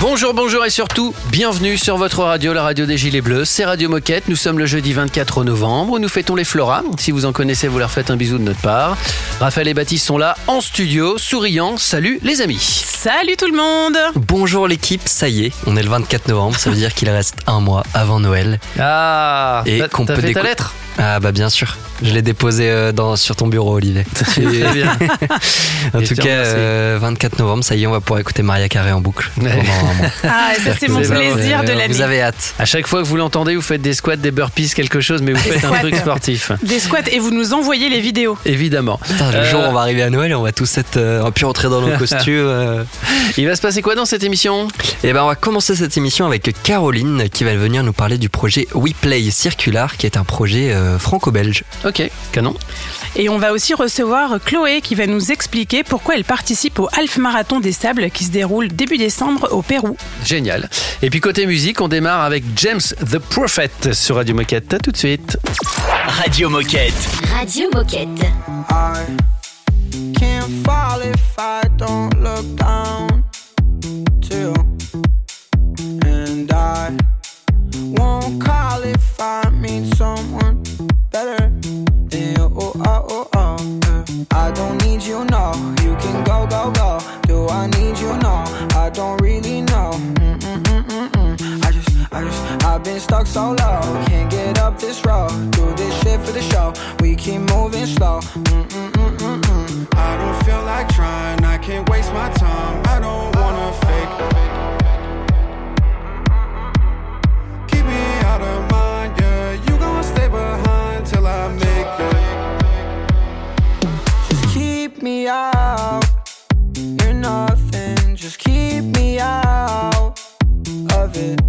Bonjour, bonjour et surtout, bienvenue sur votre radio, la radio des Gilets Bleus. C'est Radio Moquette. Nous sommes le jeudi 24 novembre. Nous fêtons les Floras. Si vous en connaissez, vous leur faites un bisou de notre part. Raphaël et Baptiste sont là en studio, souriants. Salut les amis. Salut tout le monde Bonjour l'équipe, ça y est, on est le 24 novembre, ça veut dire qu'il reste un mois avant Noël. Ah, Et qu'on peut fait ta lettre Ah bah bien sûr, je l'ai déposé euh, dans, sur ton bureau Olivier. Très bien. En Et tout cas, remercie. euh, 24 novembre, ça y est, on va pouvoir écouter Maria Carré en boucle Ouais. pendant un mois. Ah, et ça c'est mon plaisir de Vous l'année. avez hâte À chaque fois que vous l'entendez, vous faites des squats, des burpees, quelque chose, mais vous faites un truc sportif. Des squats et vous nous envoyez les vidéos. Évidemment. Putain, Le Euh, jour où on va arriver à Noël, on va tous être, euh, on va plus rentrer dans nos costumes. euh. Il va se passer quoi dans cette émission? Et ben on va commencer cette émission avec Caroline qui va venir nous parler du projet WePlay Circular qui est un projet euh, franco-belge. Ok, canon. Et on va aussi recevoir Chloé qui va nous expliquer pourquoi elle participe au Half Marathon des Sables qui se déroule début décembre au Pérou. Génial. Et puis côté musique, on démarre avec James the Prophet sur Radio Moquette. À tout de suite. Radio Moquette. Radio Moquette. I can't fall if I don't look down to you. And I won't call if I meet someone better than you. Oh, oh, oh, oh. I don't need you, no. You can go, go, go. Do I need you? No. I don't really know. Mm-mm-mm-mm-mm. I just, I just, I've been stuck so low. Can't get up this road. Do this shit for the show. We keep moving slow. Mm, mm, mm, I don't feel like trying. I can't waste my time. I don't wanna fake. Keep me out of mind, yeah. You gon' stay behind till I make it. Just keep me out. You're nothing. Just keep me out of it.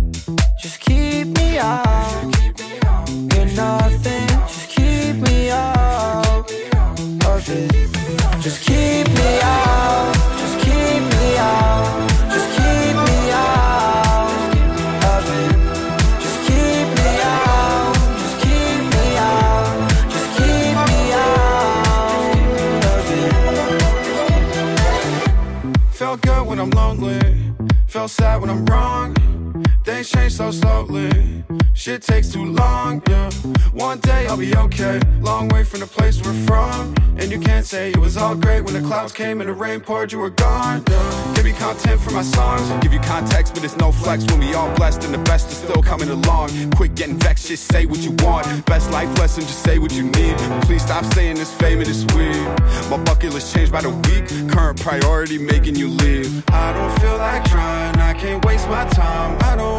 Just keep me out. You're nothing. Just keep me out of it. Just keep me out. Felt sad when I'm wrong. Things change so slowly. Shit takes too long, yeah. One day I'll be okay. Long way from the place we're from. And you can't say it was all great when the clouds came and the rain poured, you were gone, yeah. Give me content for my songs. Give you context, but it's no flex when we all blessed and the best is still coming along. Quit getting vexed, just say what you want. Best life lesson, just say what you need. Please stop saying this fame and this weed. My bucket list changed by the week. Current priority making you leave. I don't feel like trying. I can't waste my time. I don't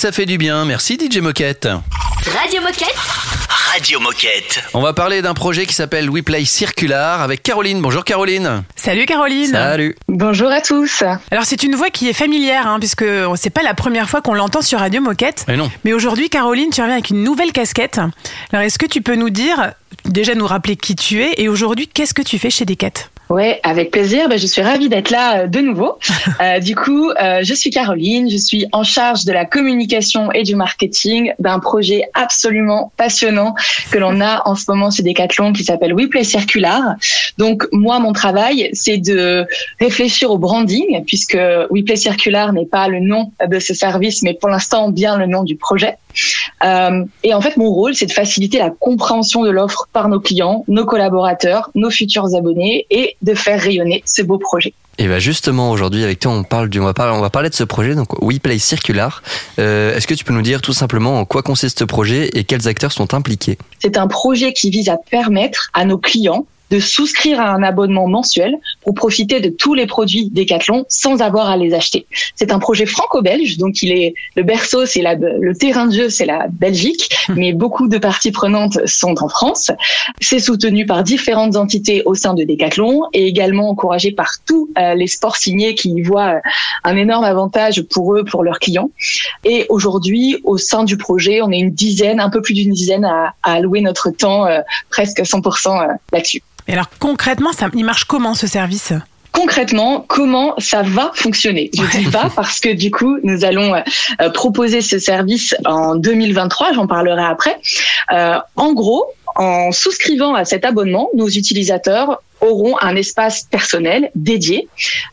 ça fait du bien. Merci DJ Moquette. Radio Moquette. Radio Moquette. On va parler d'un projet qui s'appelle WePlay Circular avec Caroline. Bonjour Caroline. Salut Caroline Salut Bonjour à tous. Alors c'est une voix qui est familière, hein, puisque c'est pas la première fois qu'on l'entend sur Radio Moquette. Mais non. Mais aujourd'hui, Caroline, tu reviens avec une nouvelle casquette. Alors est-ce que tu peux nous dire, déjà nous rappeler qui tu es, et aujourd'hui, qu'est-ce que tu fais chez Decat? Ouais, avec plaisir. Ben, je suis ravie d'être là euh, de nouveau. Euh, du coup, euh, je suis Caroline. Je suis en charge de la communication et du marketing d'un projet absolument passionnant que l'on a en ce moment chez Decathlon qui s'appelle WePlay Circular. Donc, moi, mon travail, c'est de réfléchir au branding puisque WePlay Circular n'est pas le nom de ce service, mais pour l'instant bien le nom du projet. Euh, et en fait, mon rôle, c'est de faciliter la compréhension de l'offre par nos clients, nos collaborateurs, nos futurs abonnés et de faire rayonner ce beau projet. Et bien justement aujourd'hui avec toi on parle du, on va parler, on va parler de ce projet donc WePlay Circular. Euh, Est-ce que tu peux nous dire tout simplement en quoi consiste ce projet et quels acteurs sont impliqués? C'est un projet qui vise à permettre à nos clients de souscrire à un abonnement mensuel pour profiter de tous les produits Decathlon sans avoir à les acheter. C'est un projet franco-belge, donc il est le berceau, c'est la, le terrain de jeu, c'est la Belgique, mais beaucoup de parties prenantes sont en France. C'est soutenu par différentes entités au sein de Decathlon et également encouragé par tous euh, les sports signés qui y voient euh, un énorme avantage pour eux, pour leurs clients. Et aujourd'hui, au sein du projet, on est une dizaine, un peu plus d'une dizaine à, à allouer notre temps, euh, presque 100% euh, là-dessus. Et alors concrètement, ça, il marche comment ce service? Concrètement comment ça va fonctionner? Je dis pas parce que du coup nous allons euh, proposer ce service en 2023, j'en parlerai après. Euh, en gros, en souscrivant à cet abonnement, nos utilisateurs auront un espace personnel dédié.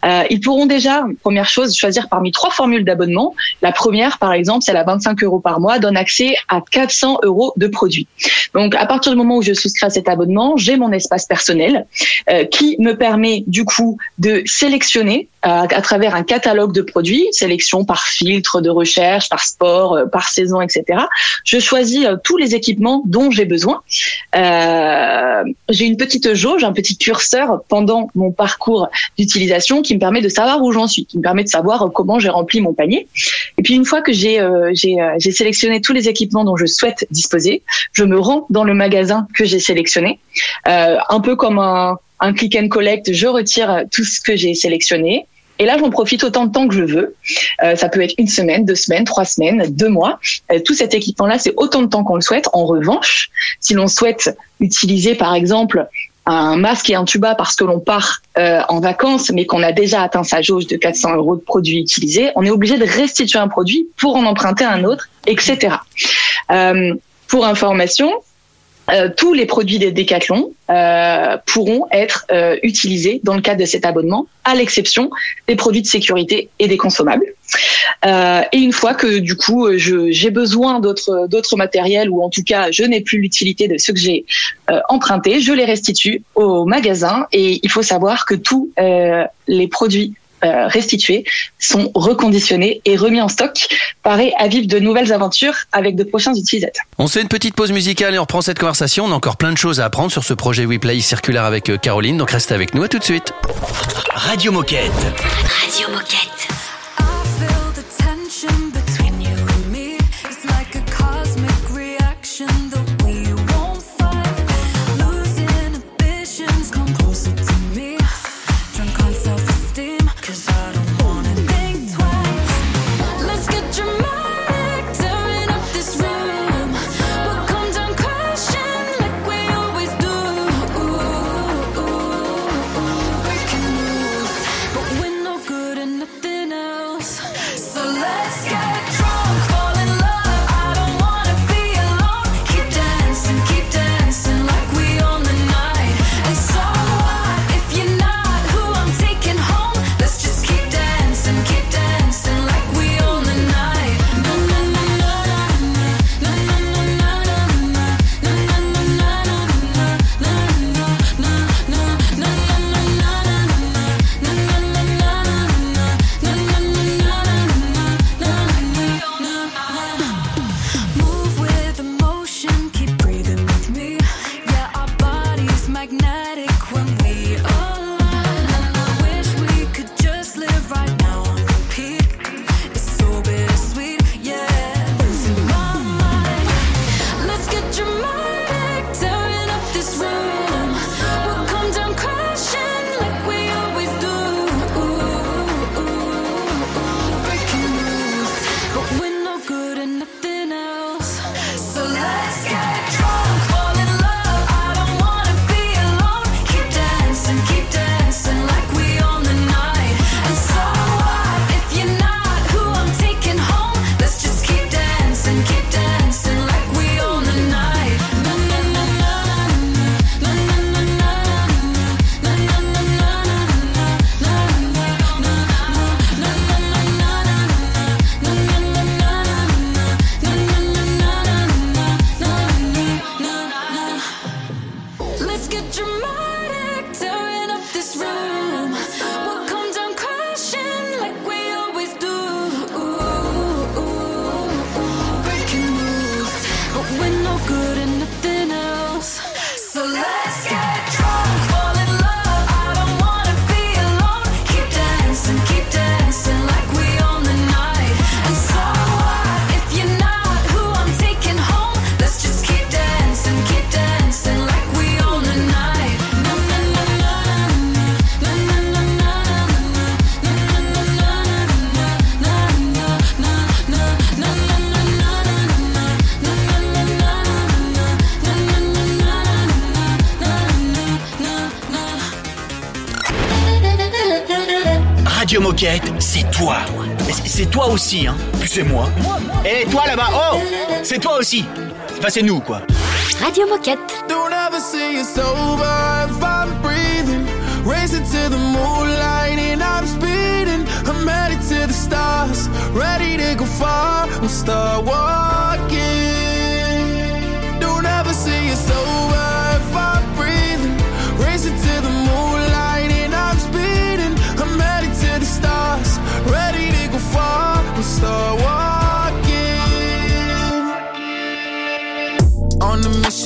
Euh, ils pourront déjà, première chose, choisir parmi trois formules d'abonnement. La première, par exemple, celle à 25 euros par mois, donne accès à 400 euros de produits. Donc, à partir du moment où je souscris à cet abonnement, j'ai mon espace personnel euh, qui me permet du coup de sélectionner euh, à travers un catalogue de produits, sélection par filtre de recherche, par sport, euh, par saison, etc. Je choisis euh, tous les équipements dont j'ai besoin. Euh, j'ai une petite jauge, un petit curseur pendant mon parcours d'utilisation qui me permet de savoir où j'en suis, qui me permet de savoir comment j'ai rempli mon panier. Et puis une fois que j'ai euh, j'ai euh, j'ai sélectionné tous les équipements dont je souhaite disposer, je me rends dans le magasin que j'ai sélectionné, euh, un peu comme un un click and collect, je retire tout ce que j'ai sélectionné. Et là, j'en profite autant de temps que je veux. Euh, ça peut être une semaine, deux semaines, trois semaines, deux mois. Euh, tout cet équipement-là, c'est autant de temps qu'on le souhaite. En revanche, si l'on souhaite utiliser, par exemple, un masque et un tuba parce que l'on part euh, en vacances, mais qu'on a déjà atteint sa jauge de 400 euros de produits utilisés, on est obligé de restituer un produit pour en emprunter un autre, etc. Pour information, euh, tous les produits des Decathlon euh, pourront être euh, utilisés dans le cadre de cet abonnement, à l'exception des produits de sécurité et des consommables. Euh, et une fois que du coup je- j'ai besoin d'autres d'autres matériels ou en tout cas je n'ai plus l'utilité de ceux que j'ai euh, empruntés, je les restitue au magasin. Et il faut savoir que tous euh, les produits euh, restitués sont reconditionnés et remis en stock, parés à vivre de nouvelles aventures avec de prochains utilisateurs. On se fait une petite pause musicale et on reprend cette conversation. On a encore plein de choses à apprendre sur ce projet WePlay circulaire avec euh, Caroline, donc restez avec nous, à tout de suite. Radio Moquette. Radio Moquette. Toi aussi, hein. Puis c'est moi. Et toi là-bas, oh C'est toi aussi. Enfin, c'est nous, quoi. Radio Moquette. Don't ever say it's over if I'm breathing. Racing to the moonlight and I'm speeding. I'm headed to the stars, ready to go far. I'm start walking.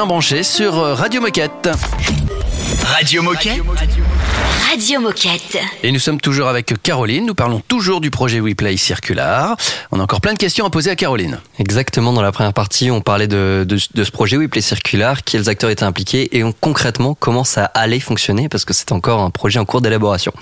bien branchés sur euh, Radio Moquette. Radio Moquette. Radio Moquette. Et nous sommes toujours avec Caroline. Nous parlons toujours du projet WePlay Circular. On a encore plein de questions à poser à Caroline. Exactement, dans la première partie, on parlait de, de, de ce projet WePlay Circular, quels acteurs étaient impliqués et on- concrètement comment ça allait fonctionner parce que c'est encore un projet en cours d'élaboration.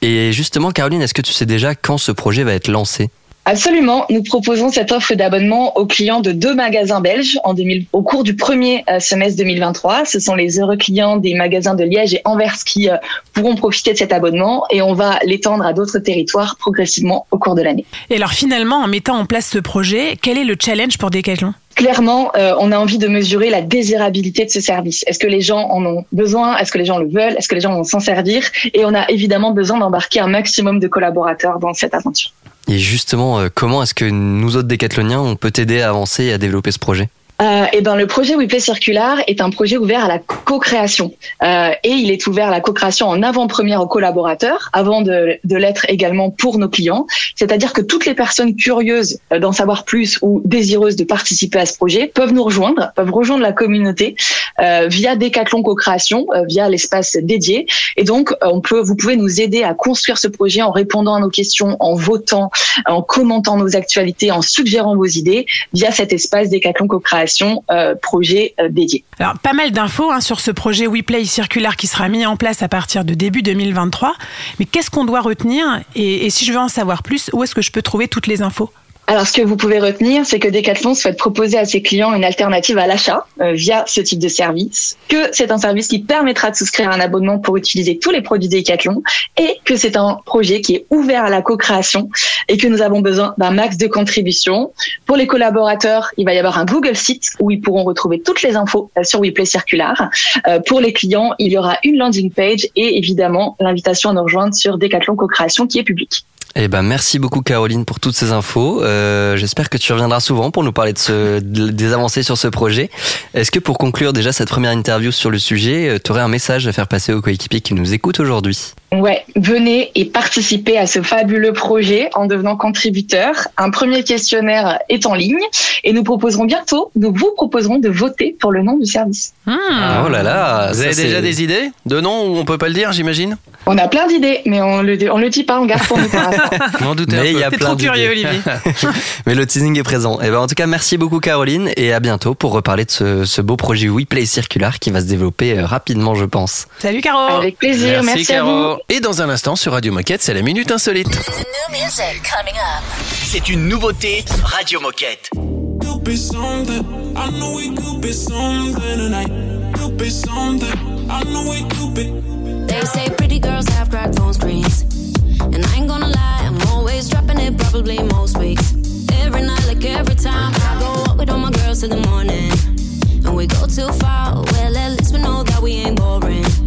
Et justement, Caroline, est-ce que tu sais déjà quand ce projet va être lancé? Absolument, nous proposons cette offre d'abonnement aux clients de deux magasins belges en 2000, au cours du premier euh, semestre 2023. Ce sont les heureux clients des magasins de Liège et Anvers qui euh, pourront profiter de cet abonnement et on va l'étendre à d'autres territoires progressivement au cours de l'année. Et alors finalement, en mettant en place ce projet, quel est le challenge pour Decathlon? Clairement, euh, on a envie de mesurer la désirabilité de ce service. Est-ce que les gens en ont besoin? Est-ce que les gens le veulent? Est-ce que les gens vont s'en servir? Et on a évidemment besoin d'embarquer un maximum de collaborateurs dans cette aventure. Et justement, euh, comment est-ce que nous autres décathloniens, on peut t'aider à avancer et à développer ce projet? Euh, et ben le projet WePlay Circular est un projet ouvert à la co-création euh, et il est ouvert à la co-création en avant-première aux collaborateurs, avant de, de l'être également pour nos clients. C'est-à-dire que toutes les personnes curieuses euh, d'en savoir plus ou désireuses de participer à ce projet peuvent nous rejoindre, peuvent rejoindre la communauté euh, via Decathlon Co-création, euh, via l'espace dédié. Et donc euh, on peut, vous pouvez nous aider à construire ce projet en répondant à nos questions, en votant, en commentant nos actualités, en suggérant vos idées via cet espace Decathlon Co-création euh, projet euh, dédié. Alors, pas mal d'infos hein, sur ce projet WePlay circulaire qui sera mis en place à partir de début 2023. Mais qu'est-ce qu'on doit retenir? Et, et si je veux en savoir plus, où est-ce que je peux trouver toutes les infos? Alors, ce que vous pouvez retenir, c'est que Decathlon souhaite proposer à ses clients une alternative à l'achat euh, via ce type de service, que c'est un service qui permettra de souscrire un abonnement pour utiliser tous les produits Decathlon et que c'est un projet qui est ouvert à la co-création et que nous avons besoin d'un max de contributions. Pour les collaborateurs, il va y avoir un Google Site où ils pourront retrouver toutes les infos euh, sur WePlay Circular. Euh, pour les clients, il y aura une landing page et évidemment l'invitation à nous rejoindre sur Decathlon Co-création qui est publique. Eh ben, merci beaucoup Caroline pour toutes ces infos. Euh, J'espère que tu reviendras souvent pour nous parler de ce, de- des avancées sur ce projet. Est-ce que pour conclure déjà cette première interview sur le sujet, tu aurais un message à faire passer aux coéquipiers qui nous écoutent aujourd'hui? Ouais, venez et participez à ce fabuleux projet en devenant contributeur. Un premier questionnaire est en ligne et nous proposerons bientôt, nous vous proposerons de voter pour le nom du service. Oh là là Vous ça, avez c'est- déjà des idées? De noms où on peut pas le dire, j'imagine? On a plein d'idées, mais on le, on le dit pas, on garde pour nous pour l'instant. Mais il peu. y a plein trop curieux, d'idées. Olivier. Mais le teasing est présent. Et ben en tout cas, merci beaucoup Caroline et à bientôt pour reparler de ce, ce beau projet WePlay Circular qui va se développer euh, rapidement, je pense. Salut Caro Avec plaisir, merci, à vous. Caro. Et dans un instant sur Radio Moquette, c'est la minute insolite. C'est une nouveauté Radio Moquette. They say pretty girls have cracked phone screens. And I ain't gonna lie, I'm always dropping it probably most weeks. Every night, like every time, I go out with all my girls till the morning. And we go too far, well, at least we know that we ain't boring.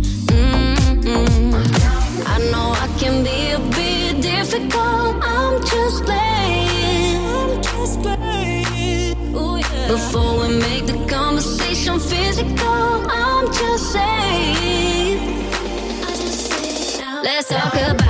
Talk about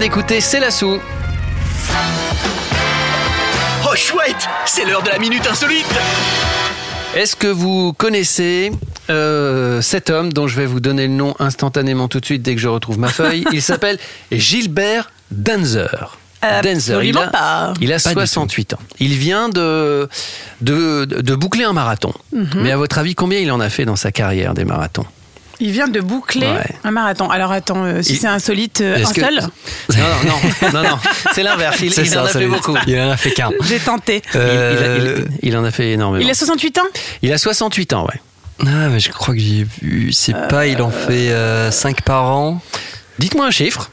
d'écouter C'est la sou. Oh chouette C'est l'heure de la minute insolite Est-ce que vous connaissez euh, cet homme dont je vais vous donner le nom instantanément tout de suite dès que je retrouve ma feuille? Il s'appelle Gilbert Danzer. Danzer, il a, pas. il a 68 ans. Il vient de, de, de boucler un marathon. Mhm. Mais à votre avis, combien il en a fait dans sa carrière des marathons? Il vient de boucler Ouais. un marathon. Alors attends, euh, si Il- c'est insolite, euh, un que- seul, Non, non, non, non, non. c'est l'inverse. Il, ça, en a fait beaucoup. Il en a fait qu'un. j'ai tenté. Il- il, a- Euh, il- il en a fait énormément. Il a 68 ans? Il a 68 ans, ouais. Ah, mais je crois que j'ai vu. C'est pas, il en fait 5 par an? Dites-moi un chiffre.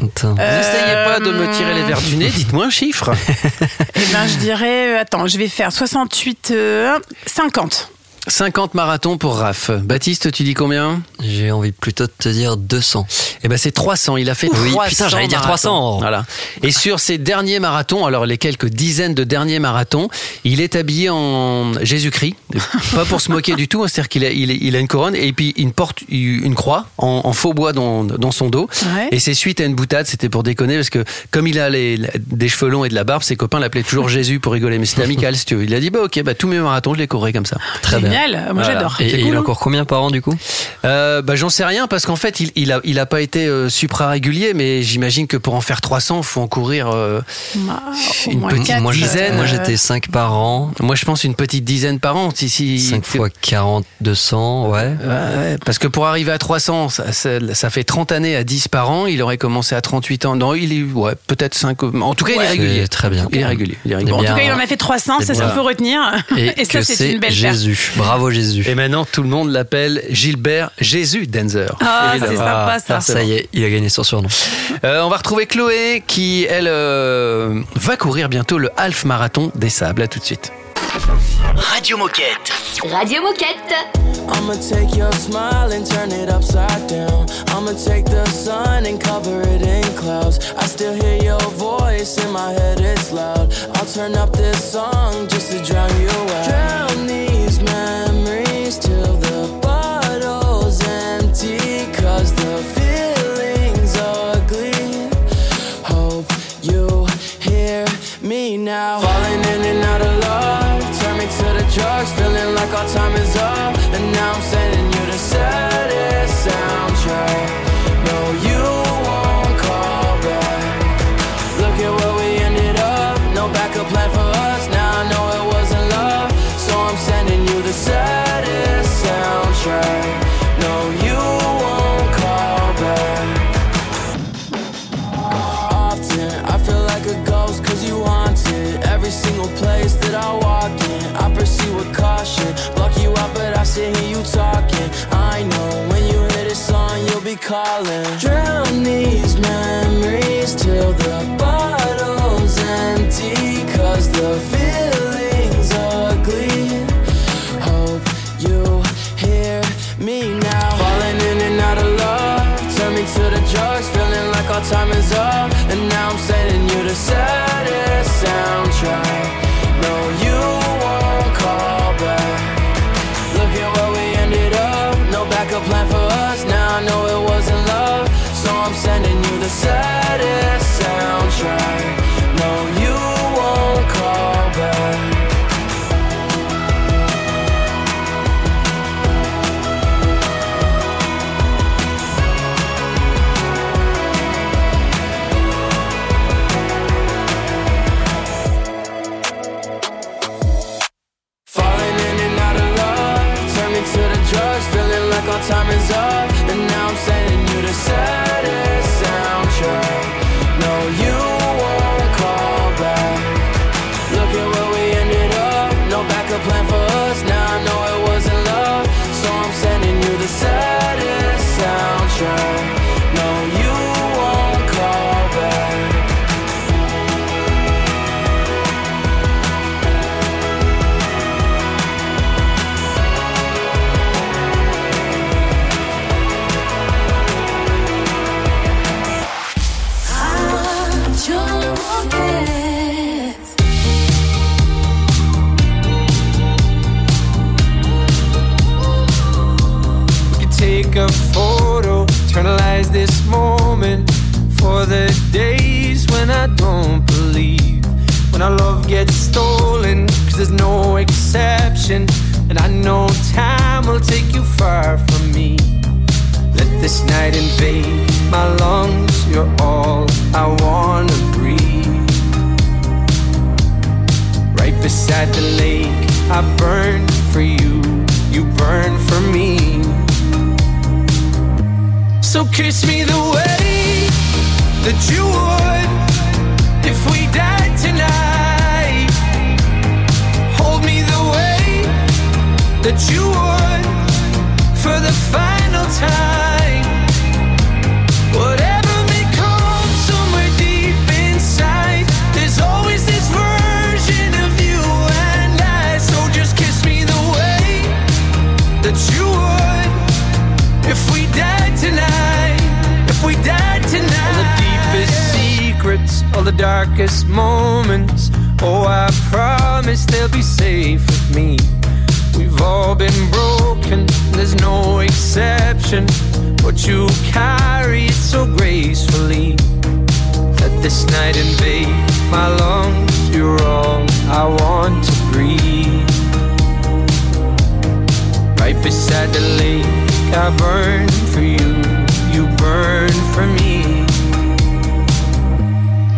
N'essayez pas de me tirer les verres du nez. Dites-moi un chiffre. Eh ben, je dirais, euh, attends, je vais faire 68, euh, 50. 50 marathons pour Raph. Baptiste, tu dis combien? J'ai envie plutôt de te dire 200. Eh ben c'est 300. Il a fait Oui, 300 putain, j'allais dire marathons. 300. Voilà. Et sur ces derniers marathons, alors les quelques dizaines de derniers marathons, il est habillé en Jésus-Christ. Pas pour se moquer du tout. hein, C'est-à-dire qu'il a, il, a une couronne et puis il porte une croix en, en faux bois dans, dans son dos. Ouais. Et c'est suite à une boutade. C'était pour déconner parce que comme il a les, des cheveux longs et de la barbe, ses copains l'appelaient toujours Jésus pour rigoler. Mais c'était amical, si tu veux. Il a dit bah ok, bah tous mes marathons, je les courrai comme ça. Très bien. Génial, moi Voilà. j'adore. Et, et il a encore combien par an du coup Euh, bah, j'en sais rien parce qu'en fait il, il a il a pas été euh, supra régulier mais j'imagine que pour en faire 300 il faut en courir euh, Bah, Une petite quatre, Moi, j'ai- dizaine, moi j'étais 5 par an. moi je pense une petite dizaine par an si, si 5 fois 40, 200, ouais. Ouais, ouais, parce que pour arriver à 300 ça, ça- ça fait 30 années à 10 par an il aurait commencé à 38 ans non il est ouais peut-être 5 en tout cas il est régulier Très bien. il est régulier il est régulier. En tout cas, il en a fait 300, c'est ça, ça faut retenir. Et, ça, que c'est une belle. Jésus. Bravo Jésus. et maintenant tout le monde l'appelle Gilbert Jésus Denzer Ah, c'est sympa ça. Ah, ça y est, il a gagné son surnom. Euh, on va retrouver Chloé qui, elle, euh, va courir bientôt le half marathon des sables. À tout de suite. Radio Moquette. Radio Moquette. I'ma take your smile and turn it upside down. I'ma take the sun and cover it in clouds. I still hear your voice in my head, it's loud. I'll turn up this song just to drown you out. Drown na I hear you talking. I know when you hear this song you'll be calling. Drown these memories till the bottle's empty Cause the feeling's ugly. Hope you hear me now. Falling in and out of love Turn me to the drugs Feeling like our time is up. And now I'm sending you the saddest soundtrack saddest soundtrack no exception. But you carry it so gracefully. Let this night invade my lungs. You're all I want to breathe. Right beside the lake, I burn for you. You burn for me.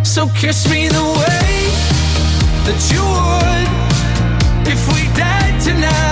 So kiss me the way that you would if we died tonight.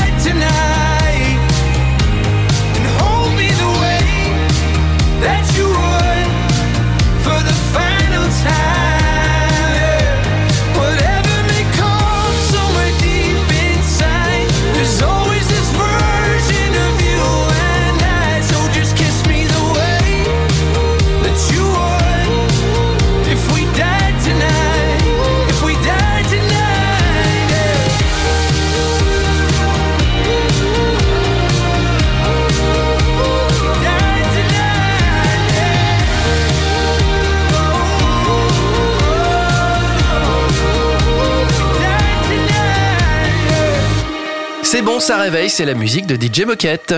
ça réveille, c'est la musique de DJ Moquette.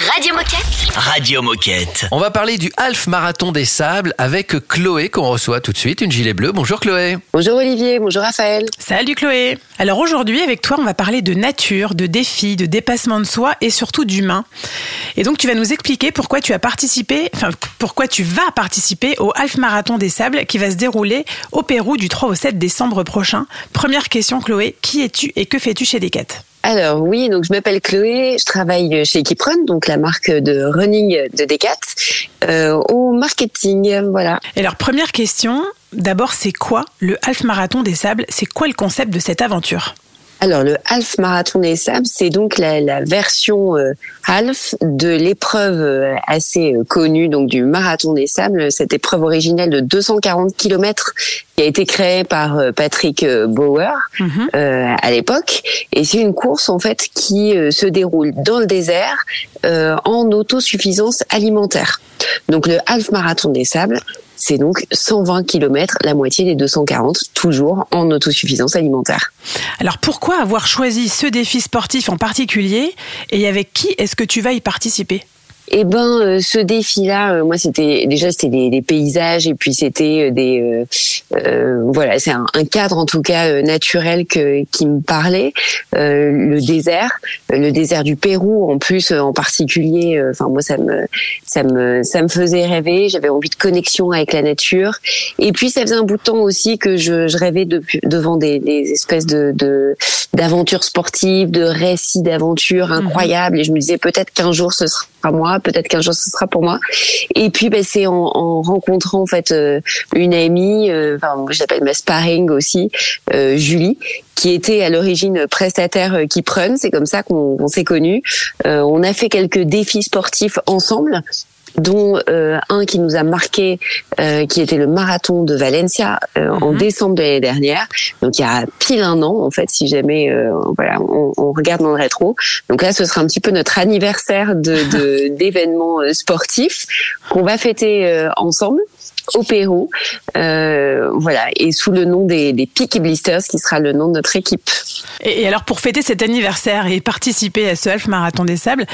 Radio Moquette. Radio Moquette. On va parler du Half Marathon des Sables avec Chloé qu'on reçoit tout de suite, une gilet bleue. Bonjour Chloé. Bonjour Olivier, bonjour Raphaël. Salut Chloé. Alors aujourd'hui, avec toi, on va parler de nature, de défis, de dépassement de soi et surtout d'humain. Et donc, tu vas nous expliquer pourquoi tu as participé, enfin, pourquoi tu vas participer au Half Marathon des Sables qui va se dérouler au Pérou du 3 au 7 décembre prochain. Première question, Chloé. Qui es-tu et que fais-tu chez Decat? Alors oui, donc je m'appelle Chloé, je travaille chez Keeprun, donc la marque de running de Decat, euh, au marketing, voilà. Et alors, première question. D'abord, c'est quoi le Half Marathon des Sables? C'est quoi le concept de cette aventure? Alors le half marathon des sables, c'est donc la, la version euh, half de l'épreuve euh, assez euh, connue donc du marathon des sables, cette épreuve originelle de 240 km qui a été créée par euh, Patrick euh, Bauer euh, à l'époque. Et c'est une course en fait qui euh, se déroule dans le désert euh, en autosuffisance alimentaire. Donc le half marathon des sables, c'est donc 120 km, la moitié des 240, toujours en autosuffisance alimentaire. Alors pourquoi avoir choisi ce défi sportif en particulier? Et avec qui est-ce que tu vas y participer? Eh ben, euh, ce défi-là, euh, moi, c'était déjà c'était des, des paysages et puis c'était euh, des euh, euh, voilà, c'est un, un cadre en tout cas euh, naturel que qui me parlait. Euh, le désert, le désert du Pérou en plus euh, en particulier. euh, Enfin, moi, ça me ça me ça me faisait rêver. J'avais envie de connexion avec la nature. Et puis, ça faisait un bout de temps aussi que je, je rêvais de, devant des, des espèces de de- d'aventures sportives, de récits d'aventures incroyables. Et je me disais peut-être qu'un jour ce sera moi, peut-être qu'un jour ce sera pour moi. Et puis, ben, c'est en, en rencontrant en fait euh, une amie, euh, enfin, je l'appelle ma sparring aussi, euh, Julie, qui était à l'origine prestataire euh, qui prenne. C'est comme ça qu'on qu'on s'est connus. Euh, on a fait quelques défis sportifs ensemble dont euh, un qui nous a marqué, euh, qui était le marathon de Valencia euh, en décembre de l'année dernière. Donc il y a pile un an en fait, si jamais euh, voilà, on, on regarde dans le rétro. Donc là, ce sera un petit peu notre anniversaire de d'événements euh, sportifs qu'on va fêter euh, ensemble au Pérou, euh, voilà, et sous le nom des, des Peaky Blisters, qui sera le nom de notre équipe. Et, et alors, pour fêter cet anniversaire et participer à ce Half Marathon des Sables,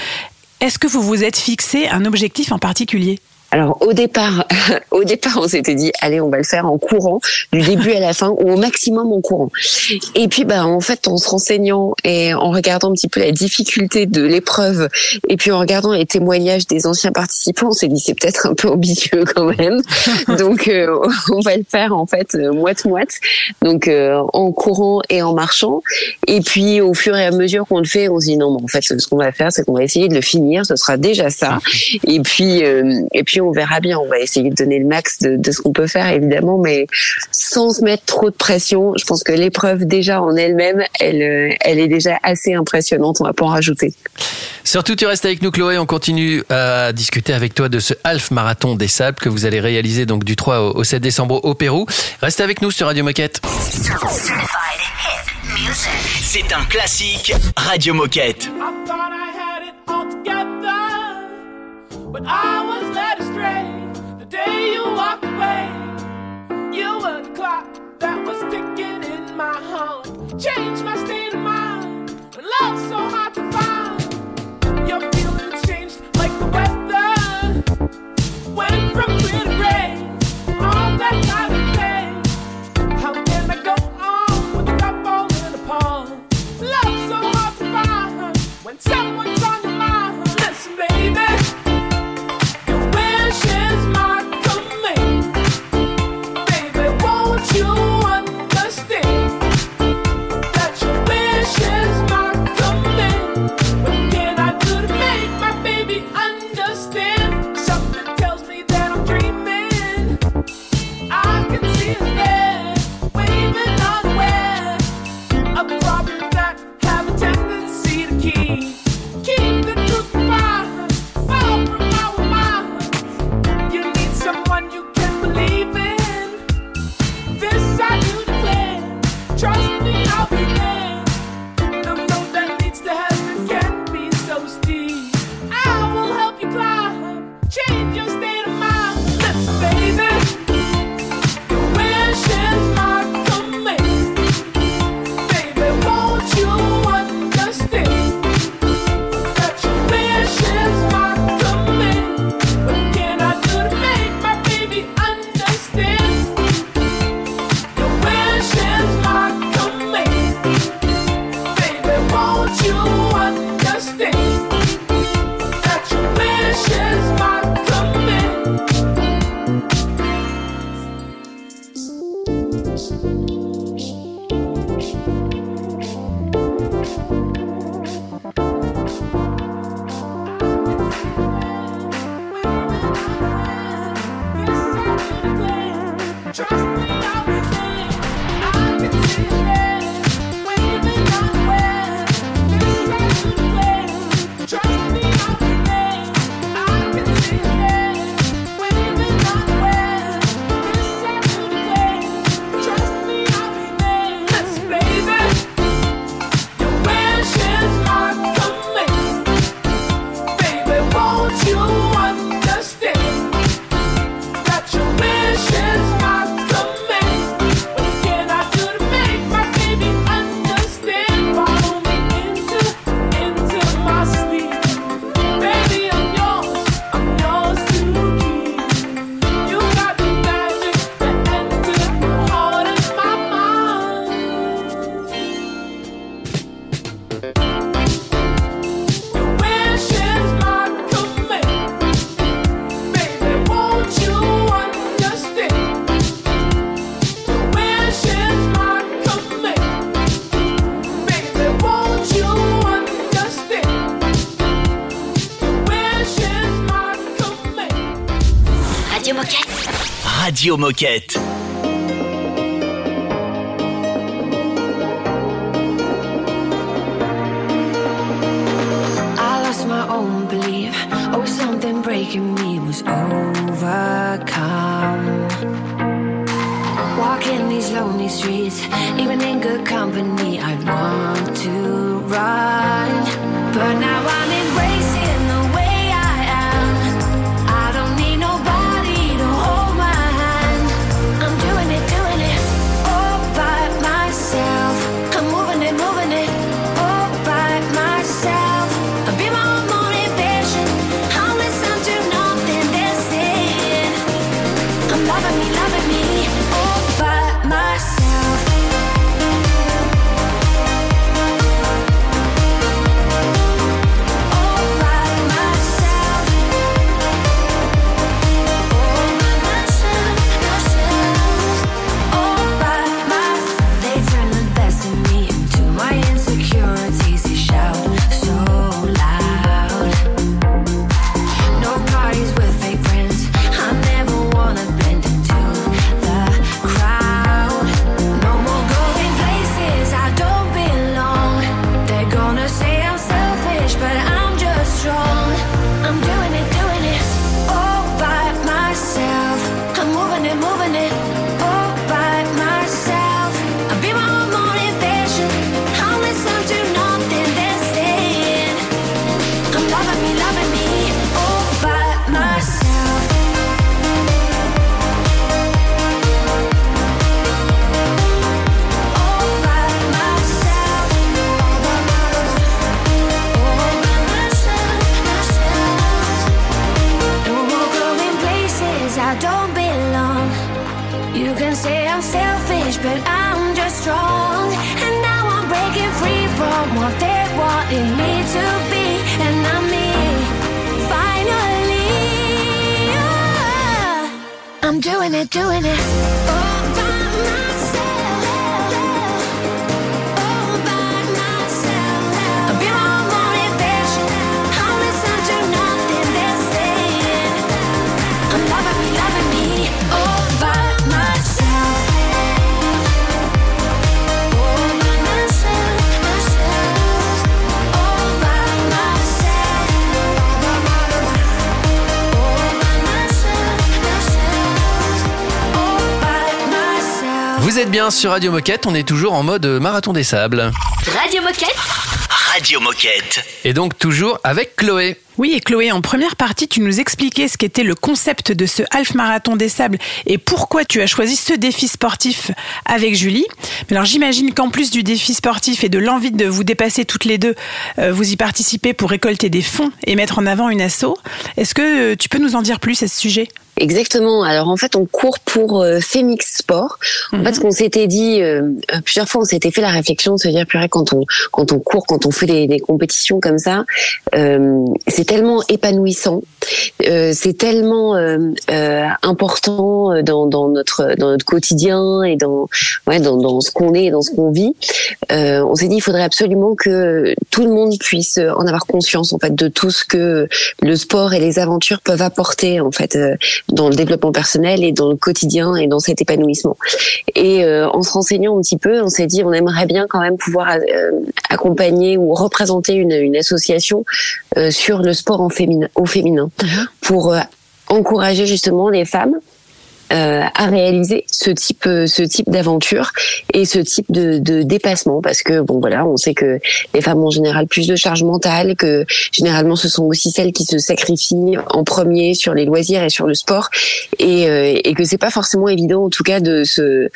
est-ce que vous vous êtes fixé un objectif en particulier? Alors au départ, au départ, on s'était dit allez, on va le faire en courant du début à la fin ou au maximum en courant. Et puis bah en fait, en se renseignant et en regardant un petit peu la difficulté de l'épreuve et puis en regardant les témoignages des anciens participants, on s'est dit c'est peut-être un peu ambitieux quand même. Donc euh, on va le faire en fait moite moite. Donc euh, en courant et en marchant. Et puis au fur et à mesure qu'on le fait, on se dit non, mais en fait ce qu'on va faire, c'est qu'on va essayer de le finir. Ce sera déjà ça. Et puis euh, et puis on verra bien. On va essayer de donner le max de, de ce qu'on peut faire évidemment, mais sans se mettre trop de pression. Je pense que l'épreuve déjà en elle-même, elle euh, elle est déjà assez impressionnante. On va pas en rajouter. Surtout, tu restes avec nous, Chloé. On continue à discuter avec toi de ce Half Marathon des Sables que vous allez réaliser donc du 3 au au 7 décembre au Pérou. Reste avec nous sur Radio Moquette. C'est un classique Radio Moquette. I thought I had it all together, but I sticking in my heart. Change my state. Radio Moquette. I lost my own belief. Oh, something breaking me was overcome. Walking these lonely streets, even in good company, I want to run. But now I'm wanted me to be. And I'm me, finally. I'm doing it, doing it. All Vous êtes bien sur Radio Moquette, on est toujours en mode marathon des sables. Radio Moquette. Radio Moquette. Et donc toujours avec Chloé. Oui, et Chloé, en première partie, tu nous expliquais ce qu'était le concept de ce half marathon des sables et pourquoi tu as choisi ce défi sportif avec Julie. Mais alors, j'imagine qu'en plus du défi sportif et de l'envie de vous dépasser toutes les deux, euh, vous y participez pour récolter des fonds et mettre en avant une asso. Est-ce que euh, tu peux nous en dire plus à ce sujet? Exactement. Alors en fait, on court pour euh, Phoenix Sport. En fait, ce qu'on s'était dit euh, euh, plusieurs fois, on s'était fait la réflexion de se dire, purée, quand on quand on court, quand on fait des, des compétitions comme ça, euh, c'est tellement épanouissant, euh, c'est tellement euh, euh, important dans, dans notre dans notre quotidien et dans ouais dans, dans ce qu'on est, et dans ce qu'on vit. Euh, on s'est dit, il faudrait absolument que tout le monde puisse en avoir conscience en fait de tout ce que le sport et les aventures peuvent apporter en fait euh, dans le développement personnel et dans le quotidien et dans cet épanouissement. Et euh, en se renseignant un petit peu, on s'est dit on aimerait bien quand même pouvoir euh, accompagner ou représenter une, une association euh, sur le sport en féminin, au féminin pour euh, encourager justement les femmes euh, à réaliser ce type euh, ce type d'aventure et ce type de, de dépassement. Parce que bon voilà on sait que les femmes ont en général plus de charge mentale que généralement ce sont aussi celles qui se sacrifient en premier sur les loisirs et sur le sport. Et, euh, et que c'est pas forcément évident en tout cas de se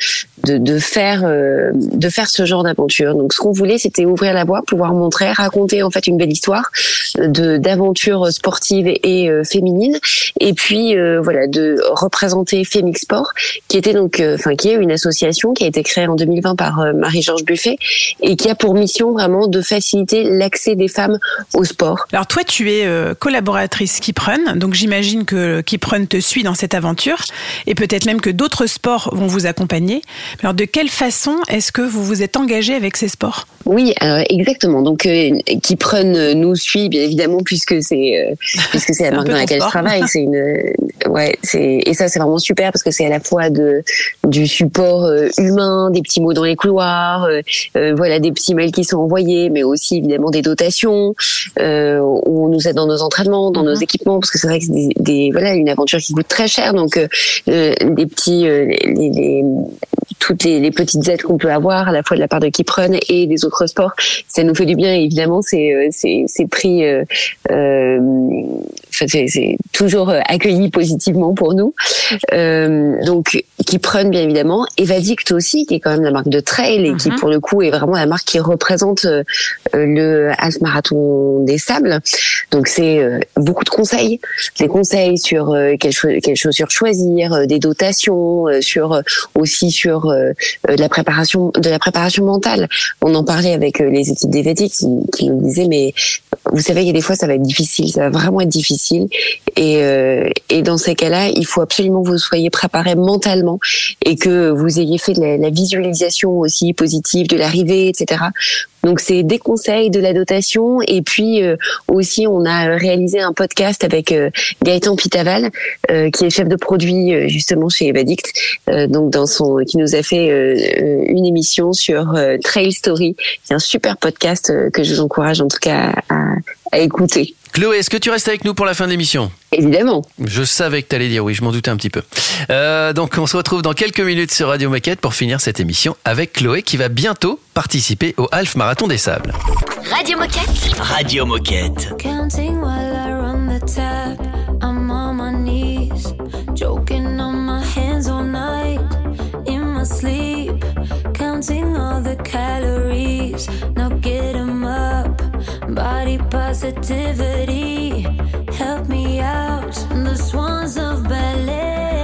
de, de faire euh, de faire ce genre d'aventure. Donc ce qu'on voulait c'était ouvrir la voie pouvoir montrer raconter en fait une belle histoire de d'aventures sportives et, euh, féminines. Et puis euh, voilà de représenter féminine Sport, qui était donc, euh, enfin, qui est une association qui a été créée en 2020 par euh, Marie-Georges Buffet et qui a pour mission vraiment de faciliter l'accès des femmes au sport. Alors toi, tu es euh, collaboratrice Kiprun, donc j'imagine que Kiprun te suit dans cette aventure et peut-être même que d'autres sports vont vous accompagner. Alors de quelle façon est-ce que vous vous êtes engagé avec ces sports? Oui, exactement. Donc euh, Kiprun nous suit bien évidemment puisque c'est euh, puisque c'est la marque dans laquelle je travaille. C'est une ouais, c'est et ça c'est vraiment super parce que c'est à la fois de du support euh, humain, des petits mots dans les couloirs, euh, euh, voilà des petits mails qui sont envoyés, mais aussi évidemment des dotations euh, on nous aide dans nos entraînements, dans nos équipements parce que c'est vrai que c'est des, des- voilà une aventure qui coûte très cher donc euh, des petits les, les- toutes les, les petites aides qu'on peut avoir à la fois de la part de Kiprun et des autres sports, ça nous fait du bien. Et évidemment, c'est c'est pris, c'est toujours accueilli positivement pour nous. Euh, donc Kiprun bien évidemment, Evadict aussi, qui est quand même la marque de trail et qui pour le coup est vraiment la marque qui représente euh, euh, le half marathon des sables. Donc c'est euh, beaucoup de conseils, des conseils sur euh, quelles, chaussures choisir, euh, des dotations, euh, sur euh, aussi sur euh, euh, de la préparation de la préparation mentale. On en parlait avec euh, les équipes d'Evetic qui, qui nous disaient mais vous savez il y a des fois ça va être difficile, ça va vraiment être difficile et euh, et dans ces cas-là il faut absolument que vous soyez préparé mentalement et que vous ayez fait la visualisation aussi positive de l'arrivée etc. Donc c'est des conseils, de la dotation et puis euh, aussi on a réalisé un podcast avec euh, Gaëtan Pitaval euh, qui est chef de produit euh, justement chez Evadict donc dans son qui nous a fait une émission sur Trail Story. C'est un super podcast que je vous encourage en tout cas à écouter. Chloé, est-ce que tu restes avec nous pour la fin de l'émission? Évidemment. Je savais que tu allais dire oui, je m'en doutais un petit peu. Euh, donc on se retrouve dans quelques minutes sur Radio Moquette pour finir cette émission avec Chloé qui va bientôt participer au Half Marathon des Sables. Radio Moquette. Radio Moquette. Counting while I run the tap. I'm on my knees, joking on my hands all night. In my sleep, counting all the calories. Body positivity, help me out. The swans of ballet,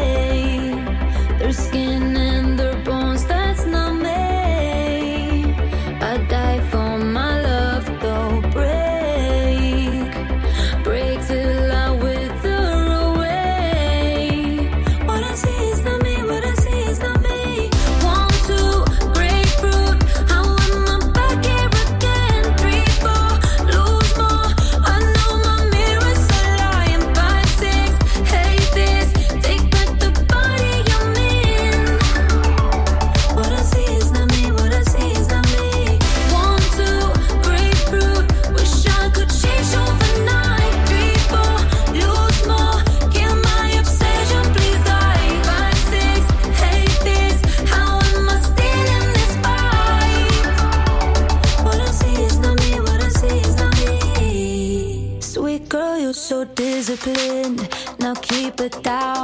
Now keep it down.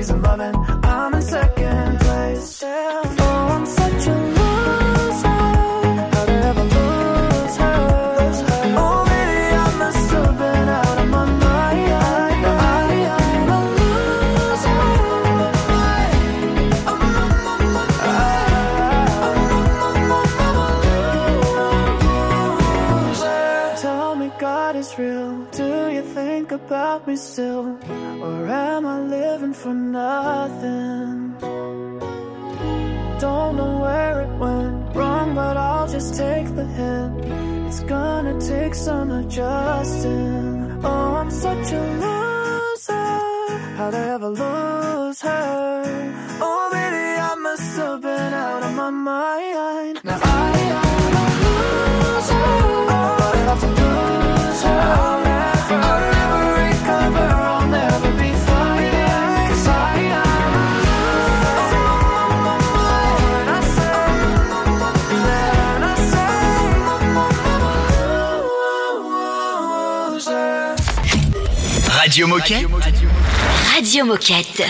She's in love just Radio Moquette. Radio Moquette.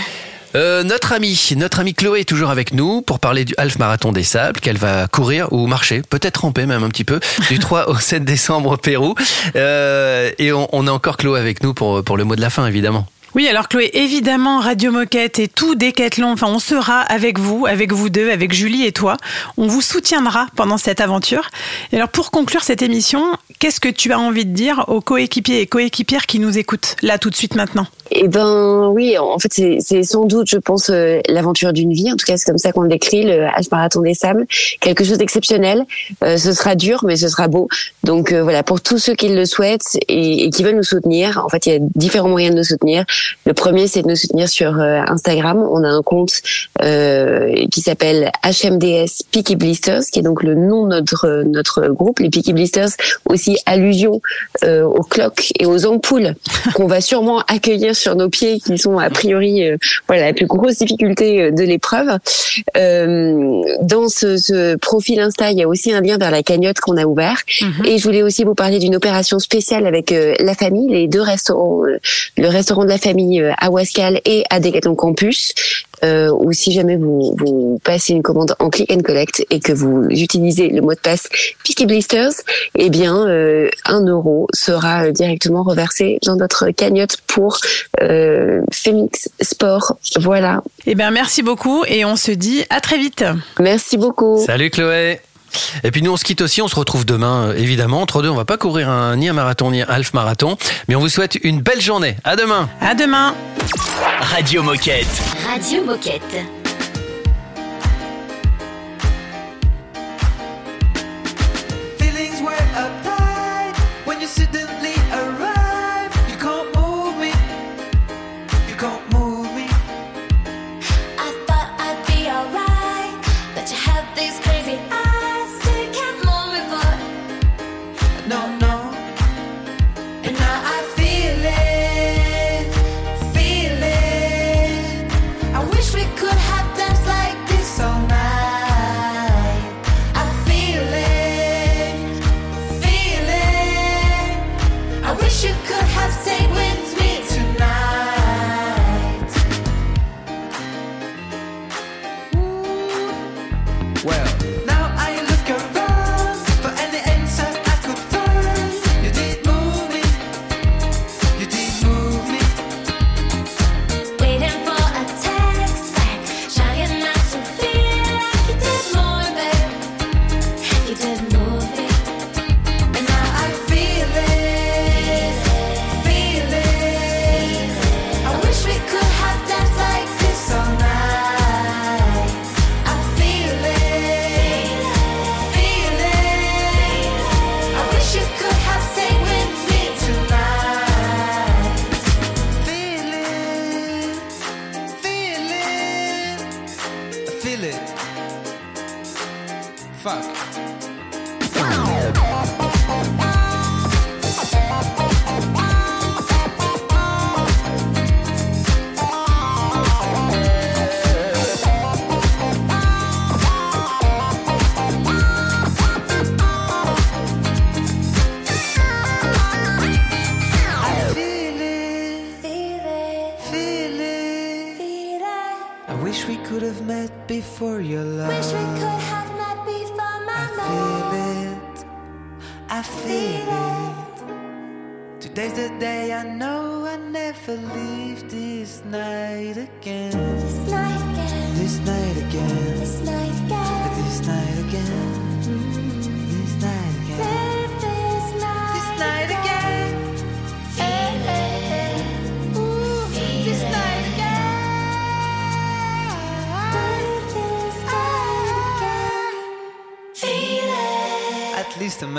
Euh, notre amie, notre amie Chloé est toujours avec nous pour parler du half marathon des sables qu'elle va courir ou marcher, peut-être ramper même un petit peu, du 3 au 7 décembre au Pérou. Euh, et on, on a encore Chloé avec nous pour, pour le mot de la fin, évidemment. Oui, alors Chloé, évidemment, Radio Moquette et tout Décathlon, enfin, on sera avec vous, avec vous deux, avec Julie et toi. On vous soutiendra pendant cette aventure. Et alors, pour conclure cette émission, qu'est-ce que tu as envie de dire aux coéquipiers et coéquipières qui nous écoutent, là, tout de suite, maintenant Eh ben oui, en fait c'est sans doute, je pense, euh, l'aventure d'une vie. En tout cas, c'est comme ça qu'on le décrit, le half marathon des sables, quelque chose d'exceptionnel. Euh, ce sera dur, mais ce sera beau. Donc euh, voilà, pour tous ceux qui le souhaitent et, qui veulent nous soutenir, en fait, il y a différents moyens de nous soutenir. Le premier, c'est de nous soutenir sur Instagram. On a un compte qui s'appelle HMDS Peaky Blisters, qui est donc le nom de notre notre groupe, les Peaky Blisters, aussi allusion euh, aux cloques et aux ampoules qu'on va sûrement accueillir sur nos pieds, qui sont a priori euh, voilà la plus grosse difficulté euh, de l'épreuve. Euh, dans ce, ce profil Insta, il y a aussi un lien vers la cagnotte qu'on a ouvert. Et je voulais aussi vous parler d'une opération spéciale avec la famille, les deux restaurants, le restaurant de la famille à Wascal et à Decathlon Campus. Euh, ou si jamais vous, vous passez une commande en click and collect et que vous utilisez le mot de passe Peaky Blisters, eh bien euh, un euro sera euh, directement reversé dans notre cagnotte pour euh, Phoenix Sport. Voilà. Eh bien, merci beaucoup et on se dit à très vite. Merci beaucoup. Salut Chloé et puis nous on se quitte aussi, on se retrouve demain euh, évidemment. Entre deux, on va pas courir un, ni un marathon ni un half marathon, mais on vous souhaite une belle journée. À demain. À demain. Radio Moquette. Radio Moquette. Feelings were uptight when you suddenly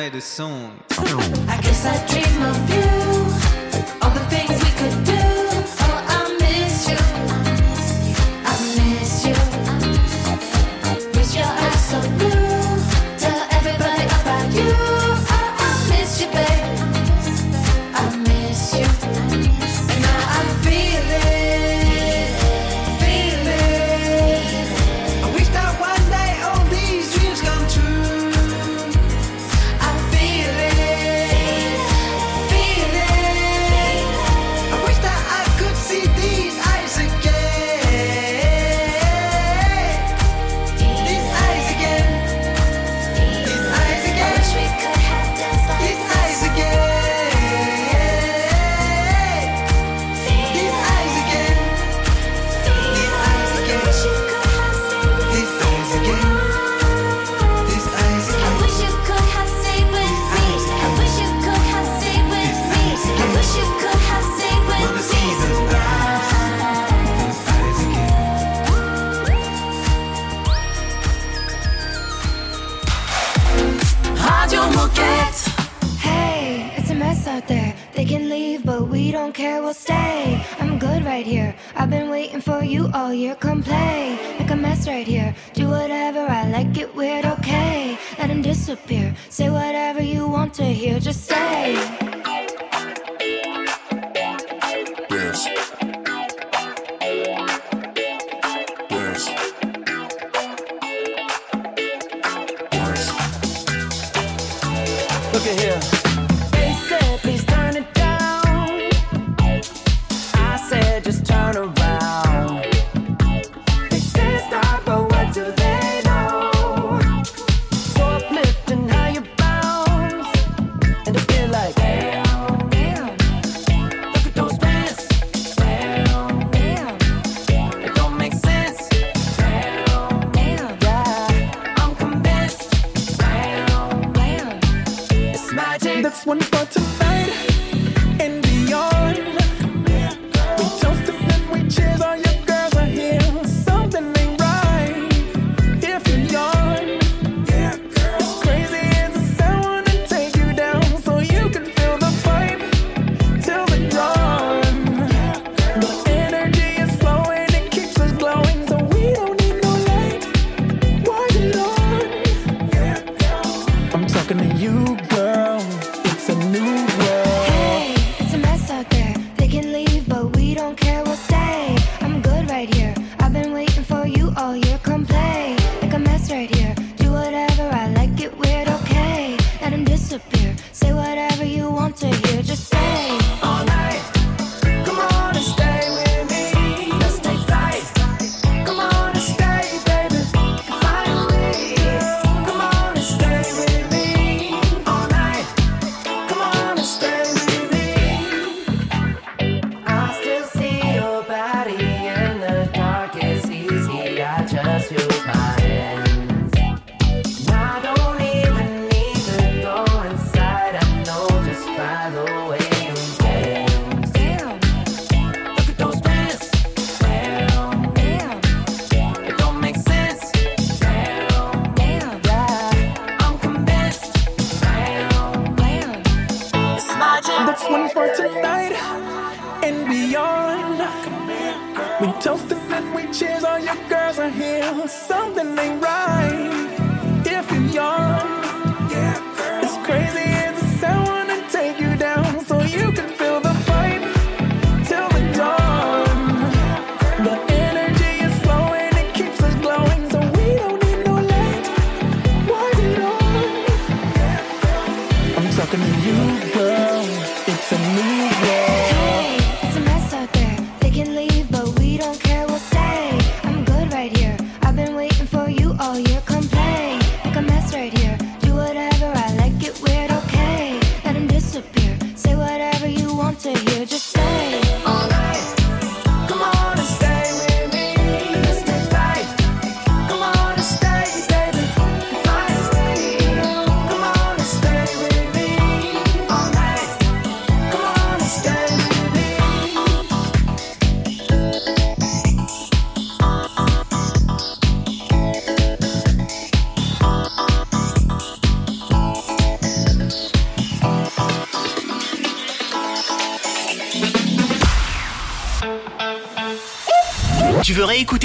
made. I guess I dream of you. look at here.